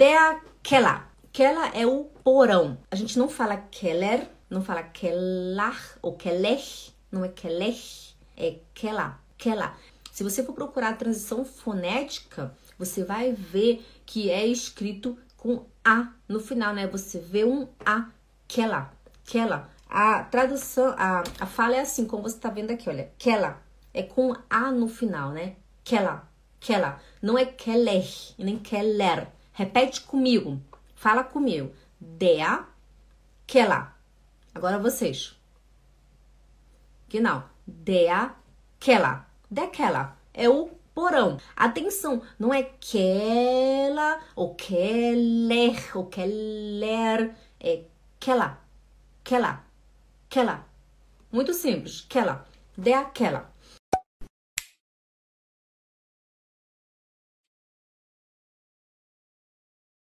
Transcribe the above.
de aquela. Aquela é o porão. A gente não fala keller, não fala kelar ou keller, não é keller, é kela, kela. Se você for procurar a transição fonética, você vai ver que é escrito com A no final, né? Você vê um A, kela, kela. A tradução, a, a fala é assim, como você tá vendo aqui, olha, kela. É com A no final, né? Kela, kela. Não é keller, nem keller. Repete comigo. Fala comigo. Der, kela. Agora vocês. Genau. Der, kela. Daquela. É o porão. Atenção, não é aquela ou keller ou keller. É aquela, aquela, aquela. Muito simples. Aquela. De aquela.